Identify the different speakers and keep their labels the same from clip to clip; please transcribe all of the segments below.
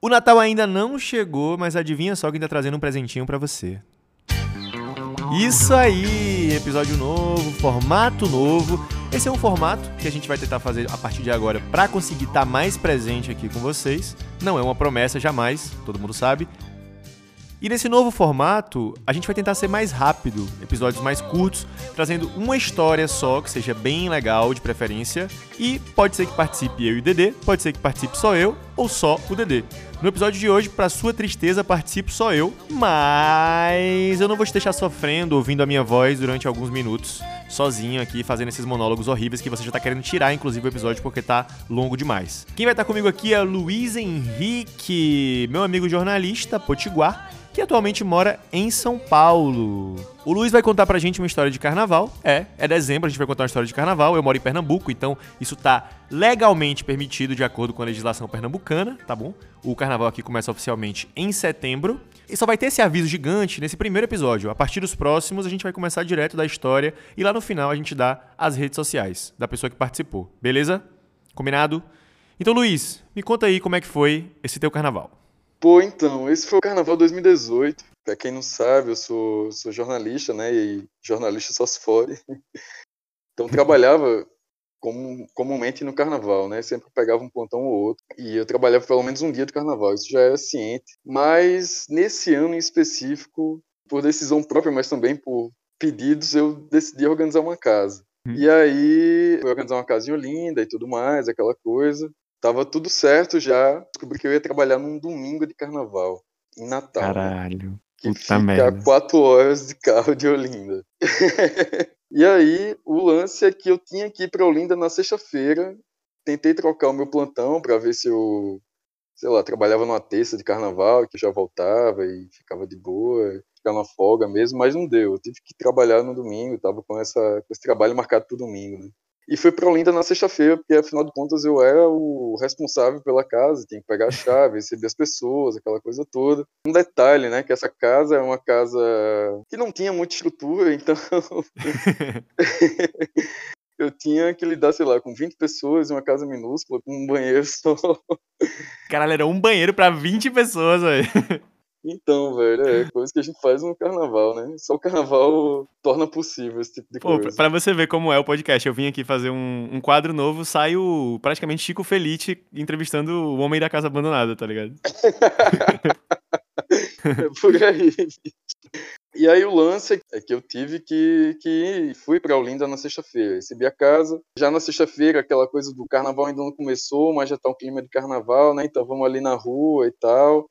Speaker 1: O Natal ainda não chegou, mas adivinha só quem tá trazendo um presentinho para você. Isso aí, episódio novo, formato novo. Esse é um formato que a gente vai tentar fazer a partir de agora para conseguir estar tá mais presente aqui com vocês. Não é uma promessa jamais, todo mundo sabe, e nesse novo formato, a gente vai tentar ser mais rápido, episódios mais curtos, trazendo uma história só, que seja bem legal, de preferência. E pode ser que participe eu e o Dedê, pode ser que participe só eu ou só o Dedê. No episódio de hoje, para sua tristeza, participo só eu, mas eu não vou te deixar sofrendo ouvindo a minha voz durante alguns minutos, sozinho aqui, fazendo esses monólogos horríveis que você já tá querendo tirar, inclusive, o episódio porque tá longo demais. Quem vai estar comigo aqui é Luiz Henrique, meu amigo jornalista, potiguar, que atualmente mora em São Paulo. O Luiz vai contar pra gente uma história de carnaval. É, é dezembro, a gente vai contar uma história de carnaval. Eu moro em Pernambuco, então isso tá legalmente permitido de acordo com a legislação pernambucana, tá bom? O carnaval aqui começa oficialmente em setembro. E só vai ter esse aviso gigante nesse primeiro episódio. A partir dos próximos, a gente vai começar direto da história e lá no final a gente dá as redes sociais da pessoa que participou. Beleza? Combinado? Então, Luiz, me conta aí como é que foi esse teu carnaval.
Speaker 2: Pô, então, esse foi o Carnaval 2018. Pra quem não sabe, eu sou, sou jornalista, né? E jornalista só se fode. Então trabalhava como, comumente no carnaval, né? Sempre pegava um plantão ou outro. E eu trabalhava pelo menos um dia de carnaval, isso já era ciente. Mas nesse ano em específico, por decisão própria, mas também por pedidos, eu decidi organizar uma casa. Hum. E aí, eu organizar uma casinha linda e tudo mais, aquela coisa. Tava tudo certo já. Descobri que eu ia trabalhar num domingo de carnaval, em Natal.
Speaker 1: Né? Caralho. Né?
Speaker 2: Que Puta fica merda. quatro horas de carro de Olinda. e aí, o lance é que eu tinha que ir pra Olinda na sexta-feira. Tentei trocar o meu plantão para ver se eu, sei lá, trabalhava numa terça de carnaval, que já voltava e ficava de boa, ficar na folga mesmo, mas não deu. Eu tive que trabalhar no domingo, tava com, essa, com esse trabalho marcado pro domingo, né? E fui para Olinda na sexta-feira, porque afinal de contas eu era o responsável pela casa, tinha que pegar a chave, receber as pessoas, aquela coisa toda. Um detalhe, né, que essa casa é uma casa que não tinha muita estrutura, então eu tinha que lidar, sei lá, com 20 pessoas em uma casa minúscula, com um banheiro só.
Speaker 1: Caralho, era um banheiro para 20 pessoas, velho.
Speaker 2: Então, velho, é coisa que a gente faz no carnaval, né? Só o carnaval torna possível esse tipo de Pô, coisa.
Speaker 1: Pra você ver como é o podcast, eu vim aqui fazer um, um quadro novo, saio praticamente Chico Felite entrevistando o homem da casa abandonada, tá ligado?
Speaker 2: é por aí. E aí o lance é que eu tive que, que fui para Olinda na sexta-feira, recebi a casa. Já na sexta-feira, aquela coisa do carnaval ainda não começou, mas já tá um clima de carnaval, né? Então vamos ali na rua e tal.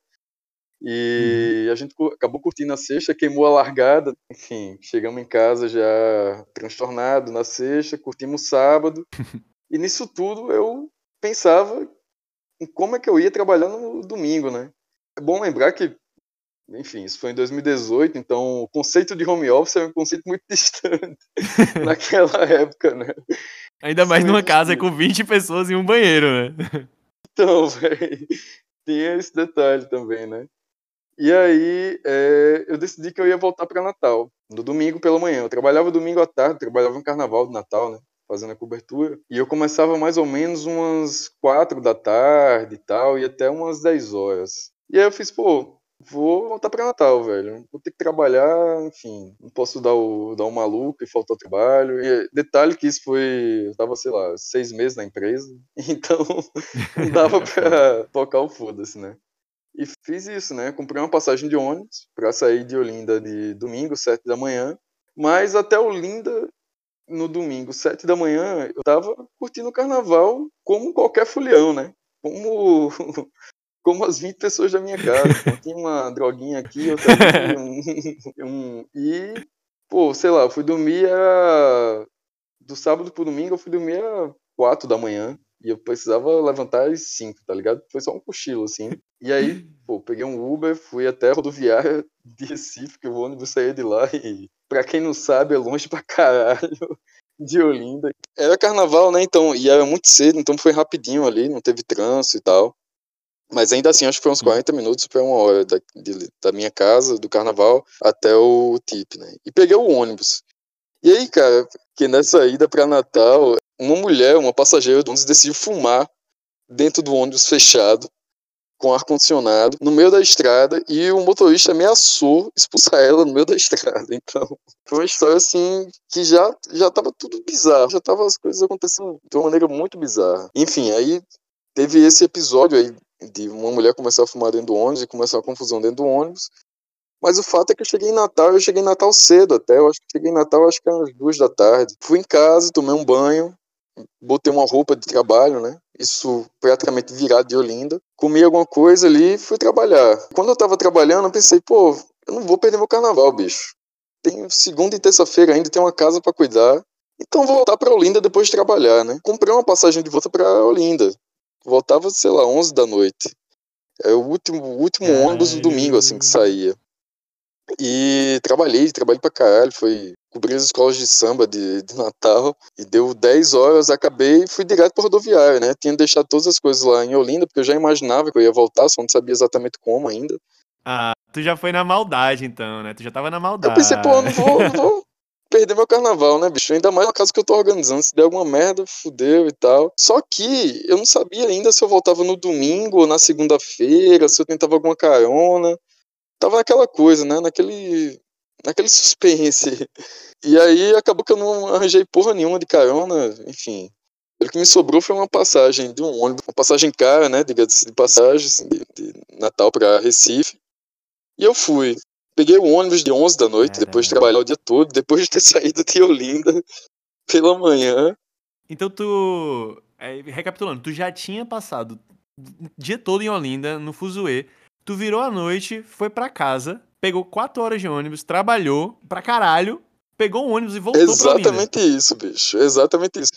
Speaker 2: E uhum. a gente acabou curtindo a sexta, queimou a largada. Enfim, chegamos em casa já transtornado na sexta, curtimos sábado. e nisso tudo eu pensava em como é que eu ia trabalhar no domingo, né? É bom lembrar que, enfim, isso foi em 2018, então o conceito de home office é um conceito muito distante naquela época, né?
Speaker 1: Ainda mais numa casa com 20 pessoas em um banheiro, né?
Speaker 2: Então, velho, tinha esse detalhe também, né? E aí é, eu decidi que eu ia voltar para Natal, no domingo pela manhã. Eu trabalhava domingo à tarde, trabalhava no carnaval de Natal, né? Fazendo a cobertura. E eu começava mais ou menos umas quatro da tarde e tal, e até umas 10 horas. E aí eu fiz, pô, vou voltar para Natal, velho. Vou ter que trabalhar, enfim, não posso dar o, dar o maluco e faltar trabalho. E detalhe que isso foi, eu tava, sei lá, seis meses na empresa, então não dava pra tocar o foda-se, né? E fiz isso, né? Comprei uma passagem de ônibus para sair de Olinda de domingo, sete da manhã. Mas até Olinda, no domingo, sete da manhã, eu tava curtindo o carnaval como qualquer folião, né? Como, como as 20 pessoas da minha casa. Então, tinha uma droguinha aqui, outra ali, um, um, e, pô, sei lá, eu fui dormir era... do sábado pro domingo, eu fui dormir às quatro da manhã. E eu precisava levantar às 5, tá ligado? Foi só um cochilo, assim. E aí, pô, peguei um Uber, fui até a rodoviária de Recife, que o ônibus saía de lá. E, pra quem não sabe, é longe pra caralho de Olinda. Era carnaval, né? Então, e era muito cedo, então foi rapidinho ali, não teve trânsito e tal. Mas ainda assim, acho que foi uns 40 minutos para uma hora da, de, da minha casa, do carnaval, até o TIP, né? E peguei o ônibus. E aí, cara, que nessa ida para Natal, uma mulher, uma passageira do ônibus, decidiu fumar dentro do ônibus fechado. com ar-condicionado no meio da estrada e o motorista ameaçou expulsar ela no meio da estrada. Então, foi uma história assim que já já tava tudo bizarro, já tava as coisas acontecendo de uma maneira muito bizarra. Enfim, aí teve esse episódio aí de uma mulher começar a fumar dentro do ônibus e começar uma confusão dentro do ônibus. Mas o fato é que eu cheguei em Natal, eu cheguei em Natal cedo até, eu acho que cheguei em Natal acho que às duas da tarde. Fui em casa, tomei um banho, botei uma roupa de trabalho, né? Isso praticamente virado de Olinda. Comi alguma coisa ali e fui trabalhar. Quando eu tava trabalhando, eu pensei, pô, eu não vou perder meu carnaval, bicho. Tem segunda e terça-feira ainda, tem uma casa para cuidar. Então vou voltar para Olinda depois de trabalhar, né? Comprei uma passagem de volta para Olinda. Voltava, sei lá, 11 da noite. É o último, o último ônibus do domingo, assim, que saía. E trabalhei, trabalhei pra caralho. Foi cobrir as escolas de samba de, de Natal. E deu 10 horas, acabei e fui direto pra rodoviária, né? Tinha deixado todas as coisas lá em Olinda, porque eu já imaginava que eu ia voltar, só não sabia exatamente como ainda.
Speaker 1: Ah, tu já foi na maldade, então, né? Tu já tava na maldade.
Speaker 2: Eu pensei, pô, não vou, não vou perder meu carnaval, né, bicho? Ainda mais na casa que eu tô organizando. Se der alguma merda, fudeu e tal. Só que eu não sabia ainda se eu voltava no domingo ou na segunda-feira, se eu tentava alguma carona tava naquela coisa, né? Naquele, naquele suspense. E aí acabou que eu não arranjei porra nenhuma de carona, enfim. O que me sobrou foi uma passagem de um ônibus, uma passagem cara, né? Diga-se de passagem, assim, de, de, Natal para Recife. E eu fui. Peguei o ônibus de 11 da noite, Caramba. depois de trabalhar o dia todo, depois de ter saído de Olinda pela manhã.
Speaker 1: Então tu. É, recapitulando, tu já tinha passado o dia todo em Olinda, no Fuzue, Tu virou a noite, foi para casa, pegou quatro horas de ônibus, trabalhou pra caralho, pegou um ônibus e voltou
Speaker 2: Exatamente
Speaker 1: pra
Speaker 2: isso, bicho. Exatamente isso.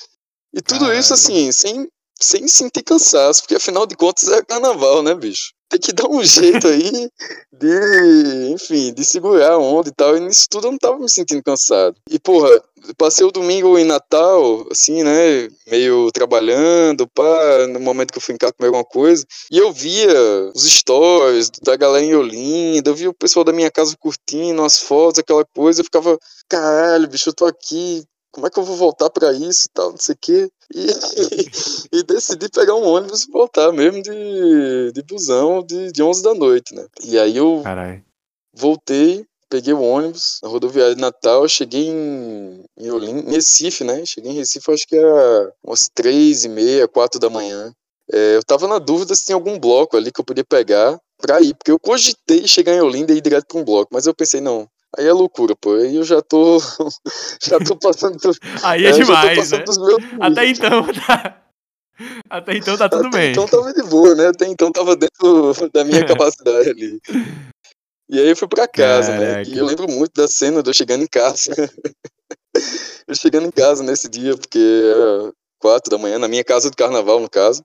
Speaker 2: E tudo caralho. isso, assim, sem, sem sentir cansaço, porque afinal de contas é carnaval, né, bicho? tem que dar um jeito aí de, enfim, de segurar a onda e tal. E nisso tudo eu não tava me sentindo cansado. E, porra, passei o domingo em Natal, assim, né, meio trabalhando, pá, no momento que eu fui em casa comer alguma coisa. E eu via os stories da galera em Olinda, eu via o pessoal da minha casa curtindo as fotos, aquela coisa. Eu ficava, caralho, bicho, eu tô aqui como é que eu vou voltar para isso e tal, não sei o quê. E, e, decidi pegar um ônibus e voltar mesmo de, de busão de, de 11 da noite, né? E aí eu
Speaker 1: Carai.
Speaker 2: voltei, peguei o ônibus na rodoviária de Natal, cheguei em, em, Olim, em Recife, né? Cheguei em Recife, acho que era umas três e meia, quatro da manhã. É, eu tava na dúvida se tinha algum bloco ali que eu podia pegar pra ir, porque eu cogitei chegar em Olinda e ir direto pra um bloco, mas eu pensei, não, Aí é loucura, pô. Aí eu já tô. já tô passando.
Speaker 1: Aí é, é demais. Né? Até então tá. Até então tá tudo
Speaker 2: Até
Speaker 1: bem.
Speaker 2: Então tava de boa, né? Até então tava dentro da minha capacidade ali. E aí eu fui pra casa, né? Caraca. né? E eu lembro muito da cena de eu chegando em casa. eu chegando em casa nesse dia, porque era quatro da manhã, na minha casa do carnaval, no caso.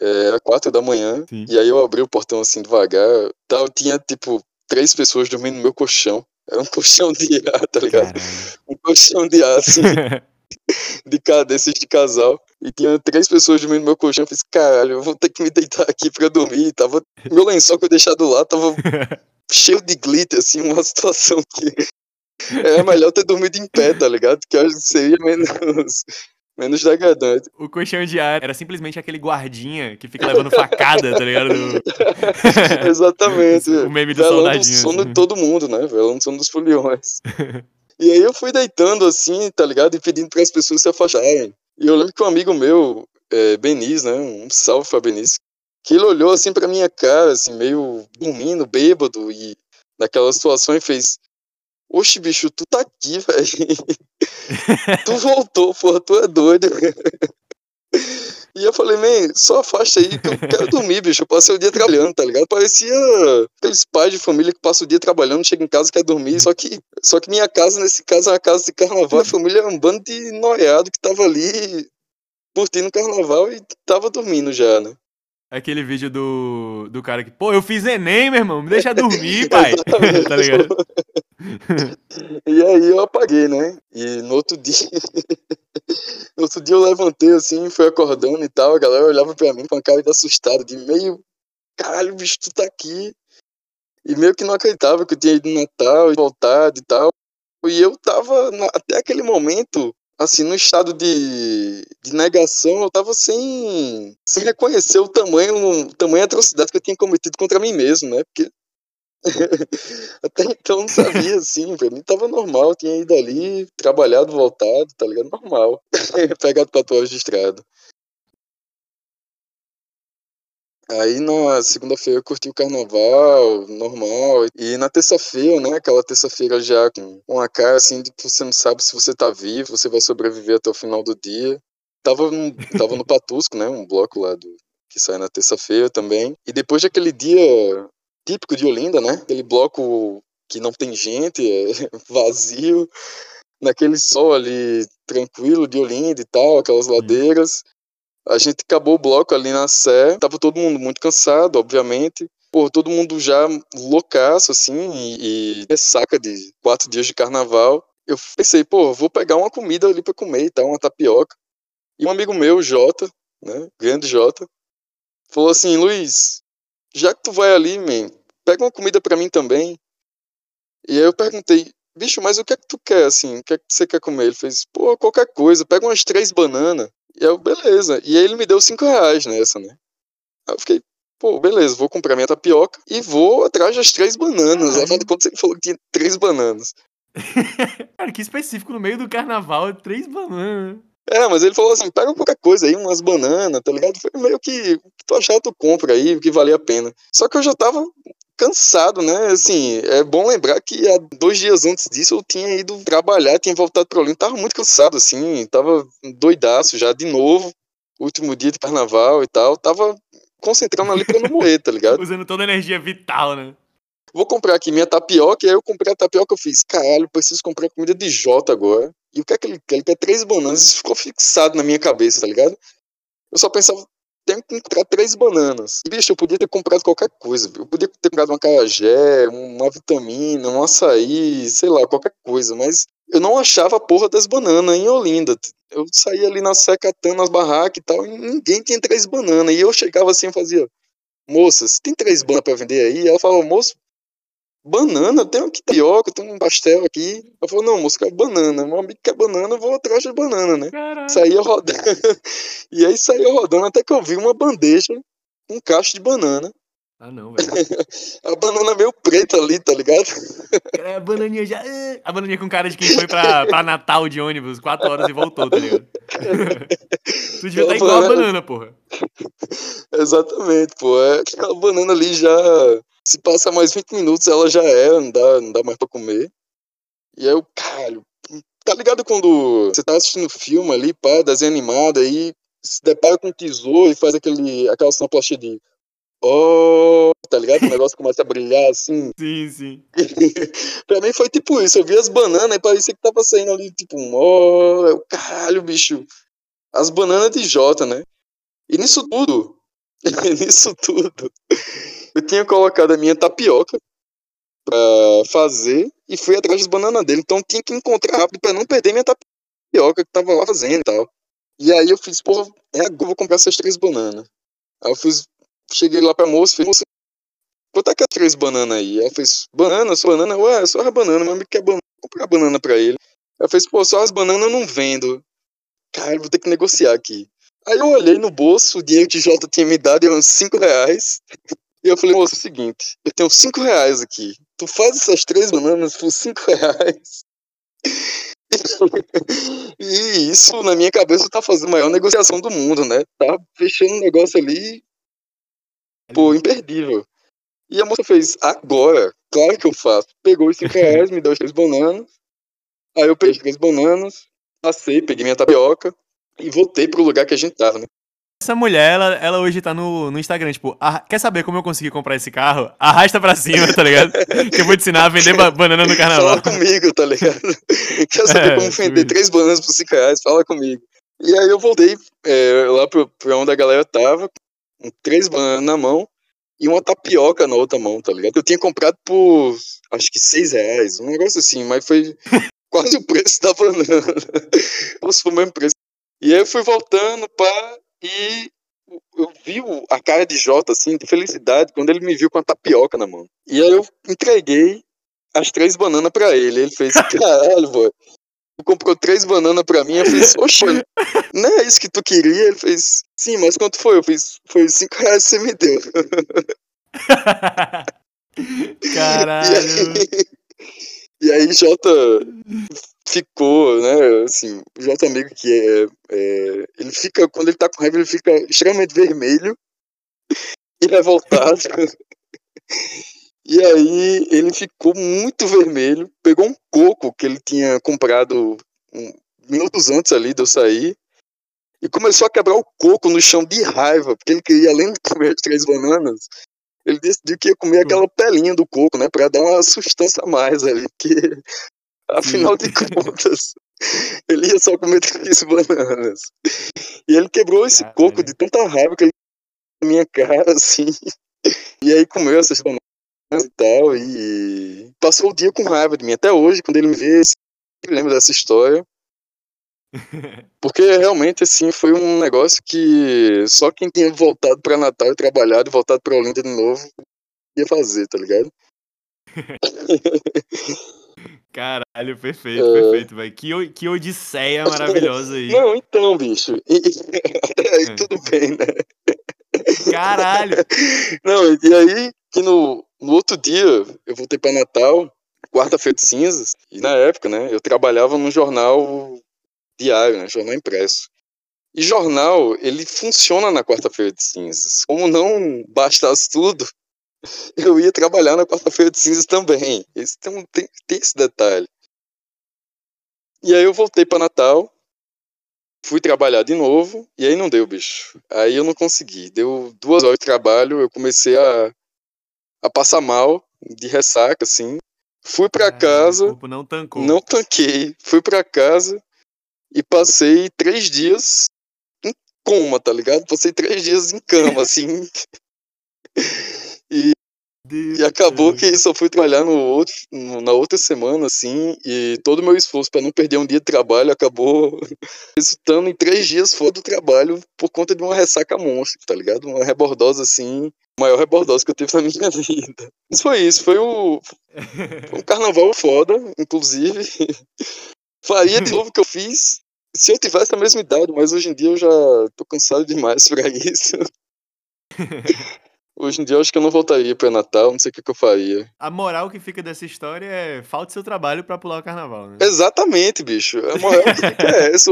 Speaker 2: É, era quatro da manhã. Sim. E aí eu abri o portão assim devagar. Tal, tinha tipo três pessoas dormindo no meu colchão. Era um colchão de ar, tá ligado? Um colchão de ar, assim, de desses de casal. E tinha três pessoas dormindo no meu colchão. Eu fiz, caralho, eu vou ter que me deitar aqui pra dormir. tava, meu lençol que eu deixado lá tava cheio de glitter, assim, uma situação que é melhor ter dormido em pé, tá ligado? Que eu acho que seria menos, Menos degradante.
Speaker 1: O colchão de ar era simplesmente aquele guardinha que fica levando facada, tá ligado?
Speaker 2: Exatamente.
Speaker 1: o meme do Velando soldadinho.
Speaker 2: o sono de todo mundo, né? Velando o sono dos foliões. e aí eu fui deitando assim, tá ligado? E pedindo para as pessoas se afastarem. E eu lembro que um amigo meu, é, Benis, né? Um salve pra Benis. Que ele olhou assim pra minha cara, assim, meio dormindo, bêbado, e naquela situação e fez: Oxe, bicho, tu tá aqui, velho. tu voltou, porra, tu é doido. E eu falei, man, só afasta aí que eu quero dormir, bicho. Eu passei o dia trabalhando, tá ligado? Parecia aqueles pais de família que passam o dia trabalhando, chega em casa e quer dormir. Só que, só que minha casa, nesse caso, é uma casa de carnaval. A família é um bando de noiado que tava ali curtindo o carnaval e tava dormindo já, né?
Speaker 1: Aquele vídeo do, do cara que, pô, eu fiz Enem, meu irmão, me deixa dormir, pai. tá ligado?
Speaker 2: E aí eu apaguei, né? E no outro dia. no outro dia eu levantei assim, fui acordando e tal. A galera olhava pra mim com a cara de assustado, de meio. Caralho, bicho, tu tá aqui. E meio que não acreditava que eu tinha ido no Natal e voltado e tal. E eu tava, até aquele momento, assim, no estado de, de negação, eu tava sem, sem reconhecer o tamanho, o tamanho atrocidade que eu tinha cometido contra mim mesmo, né? Porque até então não sabia, assim, pra mim tava normal, tinha ido ali, trabalhado, voltado, tá ligado? Normal. Pegado tatuagem de estrada. Aí na segunda-feira eu curti o carnaval, normal. E na terça-feira, né? Aquela terça-feira já com uma cara assim de que você não sabe se você tá vivo, você vai sobreviver até o final do dia. Tava no, tava no Patusco, né? Um bloco lá do, que sai na terça-feira também. E depois daquele dia típico de Olinda, né? Aquele bloco que não tem gente, é vazio, naquele sol ali tranquilo de Olinda e tal, aquelas ladeiras. A gente acabou o bloco ali na Sé, tava todo mundo muito cansado, obviamente. Pô, todo mundo já loucaço, assim, e, e ressaca de quatro dias de carnaval. Eu pensei, pô, vou pegar uma comida ali pra comer e tal, uma tapioca. E um amigo meu, Jota, né, grande Jota, falou assim, Luiz, já que tu vai ali, man, pega uma comida para mim também. E aí eu perguntei, bicho, mas o que é que tu quer, assim? O que é que você quer comer? Ele fez, pô, qualquer coisa, pega umas três bananas. E eu, beleza. E aí ele me deu cinco reais nessa, né? Aí eu fiquei, pô, beleza, vou comprar minha tapioca e vou atrás das três bananas. Afinal de contas, ele falou que tinha três bananas.
Speaker 1: Cara, que específico, no meio do carnaval, três bananas.
Speaker 2: É, mas ele falou assim, pega qualquer coisa aí, umas bananas, tá ligado? Foi meio que, tu achar, tu compra aí, que valia a pena. Só que eu já tava cansado, né? Assim, é bom lembrar que há dois dias antes disso eu tinha ido trabalhar, tinha voltado pro Olinda, tava muito cansado, assim, tava doidaço já de novo, último dia de carnaval e tal, tava concentrando ali pra não morrer, tá ligado?
Speaker 1: Usando toda a energia vital, né?
Speaker 2: Vou comprar aqui minha tapioca, e aí eu comprei a tapioca, eu fiz, caralho, preciso comprar comida de Jota agora. E o que é que ele quer? Ele quer três bananas, isso ficou fixado na minha cabeça, tá ligado? Eu só pensava, tenho que comprar três bananas. Bicho, eu podia ter comprado qualquer coisa. Eu podia ter comprado uma carajé, uma vitamina, um açaí, sei lá, qualquer coisa. Mas eu não achava a porra das bananas em Olinda. Eu saía ali na seca catando as barracas e tal, e ninguém tinha três bananas. E eu chegava assim e fazia, moça, você tem três bananas pra vender aí? Ela falava, moço, banana, tem um tapioca, tem um pastel aqui. Eu falei, não, moço, quer banana. Meu amigo quer banana, eu vou atrás de banana, né?
Speaker 1: Caralho.
Speaker 2: Saía rodando. e aí saía rodando até que eu vi uma bandeja, um cacho de banana.
Speaker 1: Ah, não, velho.
Speaker 2: A banana meio preta ali, tá ligado?
Speaker 1: É, a bananinha já. eh, A bananinha com cara de quem foi pra, pra Natal de ônibus, quatro horas e voltou, tá ligado? tu devia estar
Speaker 2: Aquela
Speaker 1: igual a
Speaker 2: banana-
Speaker 1: banana, porra.
Speaker 2: Exatamente, pô. É, aquela banana ali já. Se passa mais 20 minutos, ela já é, não dá, não dá mais pra comer. E aí eu, caralho, tá ligado quando você tá assistindo filme ali, pá, desenho animado, aí se depara com um tesouro e faz aquele, aquela sonoplastia de. Oh, tá ligado? O negócio começa a brilhar assim.
Speaker 1: Sim, sim.
Speaker 2: pra mim foi tipo isso. Eu vi as bananas e parecia que tava saindo ali, tipo, um ó, eu, caralho, bicho. As bananas de Jota, né? E nisso tudo, nisso tudo, eu tinha colocado a minha tapioca pra fazer e fui atrás das bananas dele. Então tinha que encontrar rápido pra não perder minha tapioca que tava lá fazendo e tal. E aí eu fiz, pô, é agora vou comprar essas três bananas. Aí eu fiz, cheguei lá pra moça, falei, moça, quanto é que é três bananas aí? Ela fez, banana, só banana? Ué, só as bananas, meu amigo quer banana, vou comprar banana pra ele. Ela fez, pô, só as bananas eu não vendo. Cara, vou ter que negociar aqui. Aí eu olhei no bolso, o dinheiro que Jota tinha me dado eram cinco reais. E eu falei, moço, é o seguinte, eu tenho cinco reais aqui. Tu faz essas três bananas por cinco reais. E isso, na minha cabeça, tá fazendo a maior negociação do mundo, né? Tá fechando um negócio ali, pô, imperdível. E a moça fez, agora, claro que eu faço. Pegou os 5 reais, me deu as três bananas. Aí eu peguei as três bananas, passei, peguei minha tapioca e voltei pro lugar que a gente tava, né?
Speaker 1: Essa mulher, ela, ela hoje tá no, no Instagram, tipo, "Ah, quer saber como eu consegui comprar esse carro? Arrasta pra cima, tá ligado? que eu vou te ensinar a vender ba- banana no carnaval.
Speaker 2: Fala comigo, tá ligado? Quer saber
Speaker 1: É,
Speaker 2: como vender
Speaker 1: sim.
Speaker 2: três bananas por 5 reais? Fala comigo. E aí eu voltei é, lá pro, pra onde a galera tava, com três bananas na mão e uma tapioca na outra mão, tá ligado? Eu tinha comprado por acho que seis reais, um negócio assim, mas foi quase o preço da banana. Ou se foi o mesmo preço. E aí eu fui voltando, pá, e eu vi a cara de Jota, assim, de felicidade, quando ele me viu com a tapioca na mão. E aí eu entreguei as três bananas pra ele. Ele fez, caralho, boy. comprou três bananas pra mim. Eu fiz, oxe, não é isso que tu queria? Ele fez, sim, mas quanto foi? Eu fiz, foi cinco reais que você me deu.
Speaker 1: Caralho.
Speaker 2: E aí, e aí Jota ficou, né, assim, o Jota amigo que é, é, ele fica, quando ele tá com raiva, ele fica extremamente vermelho. E revoltado. E aí ele ficou muito vermelho, pegou um coco que ele tinha comprado um, minutos antes ali de eu sair. E começou a quebrar o coco no chão de raiva, porque ele queria, além de comer as três bananas, ele decidiu que ia comer hum. aquela pelinha do coco, né, para dar uma sustância a mais ali, porque afinal de contas ele ia só comer três bananas. E ele quebrou esse coco de tanta raiva que ele na minha cara assim. E aí comeu essas bananas e tal, e passou o dia com raiva de mim. Até hoje, quando ele me vê, ele lembra dessa história. Porque realmente, assim, foi um negócio que só quem tinha voltado para Natal e trabalhado e voltado para Olinda de novo ia fazer, tá ligado?
Speaker 1: Caralho, perfeito, é... perfeito, velho. Que, que odisseia maravilhosa aí.
Speaker 2: Não, então, bicho. E, aí é. tudo bem, né?
Speaker 1: Caralho!
Speaker 2: Não, e aí que no, no outro dia, eu voltei para Natal, quarta-feira de cinzas, e na época, né, eu trabalhava num jornal diário, né, jornal impresso. E jornal, ele funciona na quarta-feira de cinzas. Como não bastasse tudo, eu ia trabalhar na quarta-feira de cinzas também. Esse tem, tem, tem esse detalhe. E aí eu voltei para Natal, fui trabalhar de novo, e aí não deu, bicho. Aí eu não consegui. Deu duas horas de trabalho, eu comecei a a passar mal, de ressaca, assim. Fui para é, casa.
Speaker 1: não tancou.
Speaker 2: Não tanquei. Fui para casa e passei três dias em coma, tá ligado? Passei três dias em cama, assim. E, e acabou que só fui trabalhar no outro, na outra semana, assim, e todo o meu esforço para não perder um dia de trabalho acabou resultando em três dias fora do trabalho por conta de uma ressaca monstro, tá ligado? Uma rebordosa, assim, maior rebordose que eu tive na minha vida. Mas foi isso, foi, o, foi um carnaval foda, inclusive. Faria de novo o que eu fiz se eu tivesse a mesma idade, mas hoje em dia eu já tô cansado demais pra isso. Hoje em dia eu acho que eu não voltaria pra Natal, não sei o que, que eu faria.
Speaker 1: A moral que fica dessa história é falta seu trabalho para pular o carnaval, né?
Speaker 2: Exatamente, bicho. A moral que fica é essa.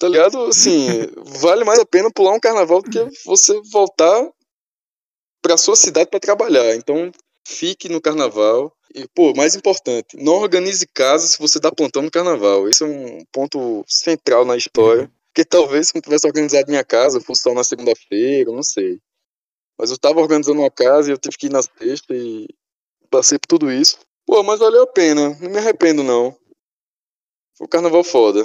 Speaker 2: Tá ligado? Assim, vale mais a pena pular um carnaval do que você voltar para sua cidade para trabalhar. Então, fique no carnaval. E, pô, mais importante, não organize casa se você dá plantão no carnaval. Isso é um ponto central na história. Uhum. Porque talvez se não tivesse organizado minha casa, fosse só na segunda-feira, não sei. Mas eu tava organizando uma casa e eu tive que ir na sexta e passei por tudo isso. Pô, mas valeu a pena. Não me arrependo, não. Foi um carnaval foda.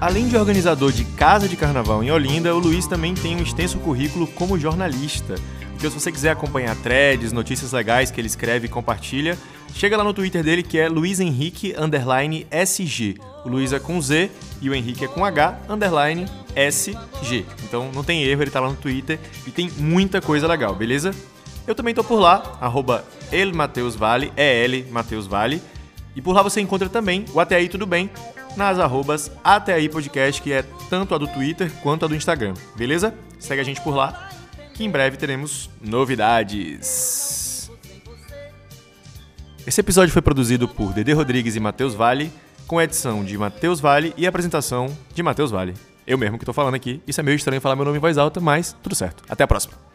Speaker 1: Além de organizador de casa de carnaval em Olinda, o Luiz também tem um extenso currículo como jornalista. Então, se você quiser acompanhar threads, notícias legais que ele escreve e compartilha, chega lá no Twitter dele que é Luiz Henrique underline SG. O Luiz é com Z e o Henrique é com H underline SG. Então não tem erro, ele tá lá no Twitter e tem muita coisa legal, beleza? Eu também tô por lá, arroba elmateusvale, E-L Mateus Vale. E por lá você encontra também o Até Aí Tudo Bem, nas arrobas Até Aí Podcast, que é tanto a do Twitter quanto a do Instagram, beleza? Segue a gente por lá, que em breve teremos novidades. Esse episódio foi produzido por Dede Rodrigues e Matheus Vale, com edição de Matheus Vale e apresentação de Matheus Vale. Eu mesmo que tô falando aqui, isso é meio estranho falar meu nome em voz alta, mas tudo certo. Até a próxima.